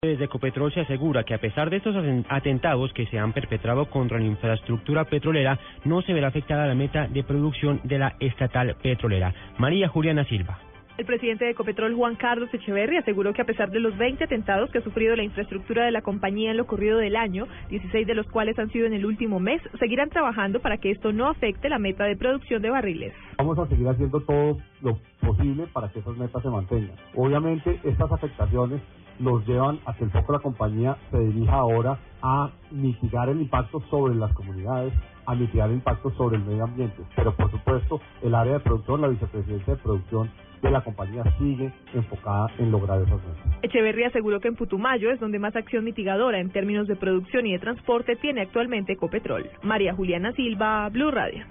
Desde Ecopetrol se asegura que a pesar de estos atentados que se han perpetrado contra la infraestructura petrolera, no se verá afectada la meta de producción de la estatal petrolera. María Juliana Silva. El presidente de Ecopetrol, Juan Carlos Echeverri, aseguró que a pesar de los 20 atentados que ha sufrido la infraestructura de la compañía en lo corrido del año, 16 de los cuales han sido en el último mes, seguirán trabajando para que esto no afecte la meta de producción de barriles. Vamos a seguir haciendo todo lo posible para que esas metas se mantengan. Obviamente, estas afectaciones nos llevan a que el foco de la compañía se dirija ahora a mitigar el impacto sobre las comunidades, a mitigar el impacto sobre el medio ambiente. Pero por supuesto, el área de producción, la vicepresidencia de producción de la compañía sigue enfocada en lograr esas metas. Echeverry aseguró que en Putumayo es donde más acción mitigadora en términos de producción y de transporte tiene actualmente Ecopetrol. María Juliana Silva, Blue Radio.